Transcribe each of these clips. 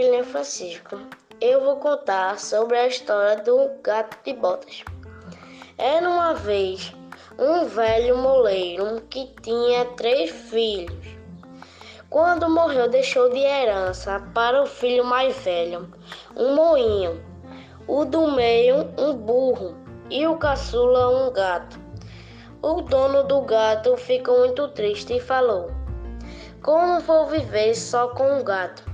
é Francisco. Eu vou contar sobre a história do gato de botas. Era uma vez um velho moleiro que tinha três filhos. Quando morreu, deixou de herança para o filho mais velho um moinho, o do meio um burro e o caçula um gato. O dono do gato ficou muito triste e falou: Como vou viver só com um gato?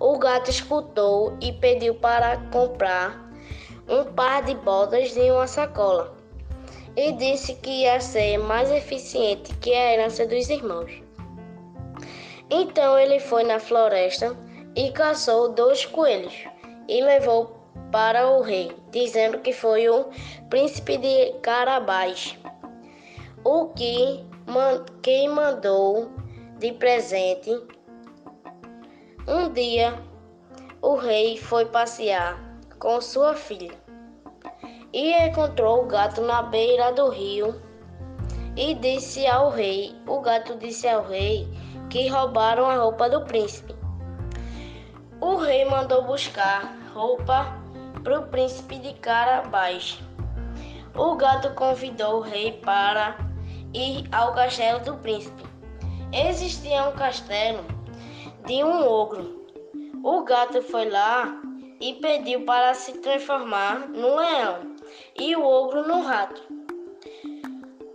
O gato escutou e pediu para comprar um par de botas e uma sacola. E disse que ia ser mais eficiente que a herança dos irmãos. Então ele foi na floresta e caçou dois coelhos e levou para o rei, dizendo que foi o príncipe de Carabás, o que quem mandou de presente. Um dia, o rei foi passear com sua filha e encontrou o gato na beira do rio e disse ao rei, o gato disse ao rei que roubaram a roupa do príncipe. O rei mandou buscar roupa para o príncipe de Carabás. O gato convidou o rei para ir ao castelo do príncipe. Existia um castelo de um ogro. O gato foi lá e pediu para se transformar no leão e o ogro no rato.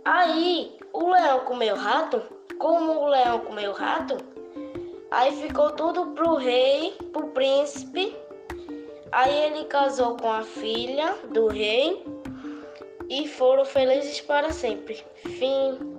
Aí o leão comeu o rato. Como o leão comeu o rato, Aí ficou tudo pro rei, pro príncipe. Aí ele casou com a filha do rei e foram felizes para sempre. Fim.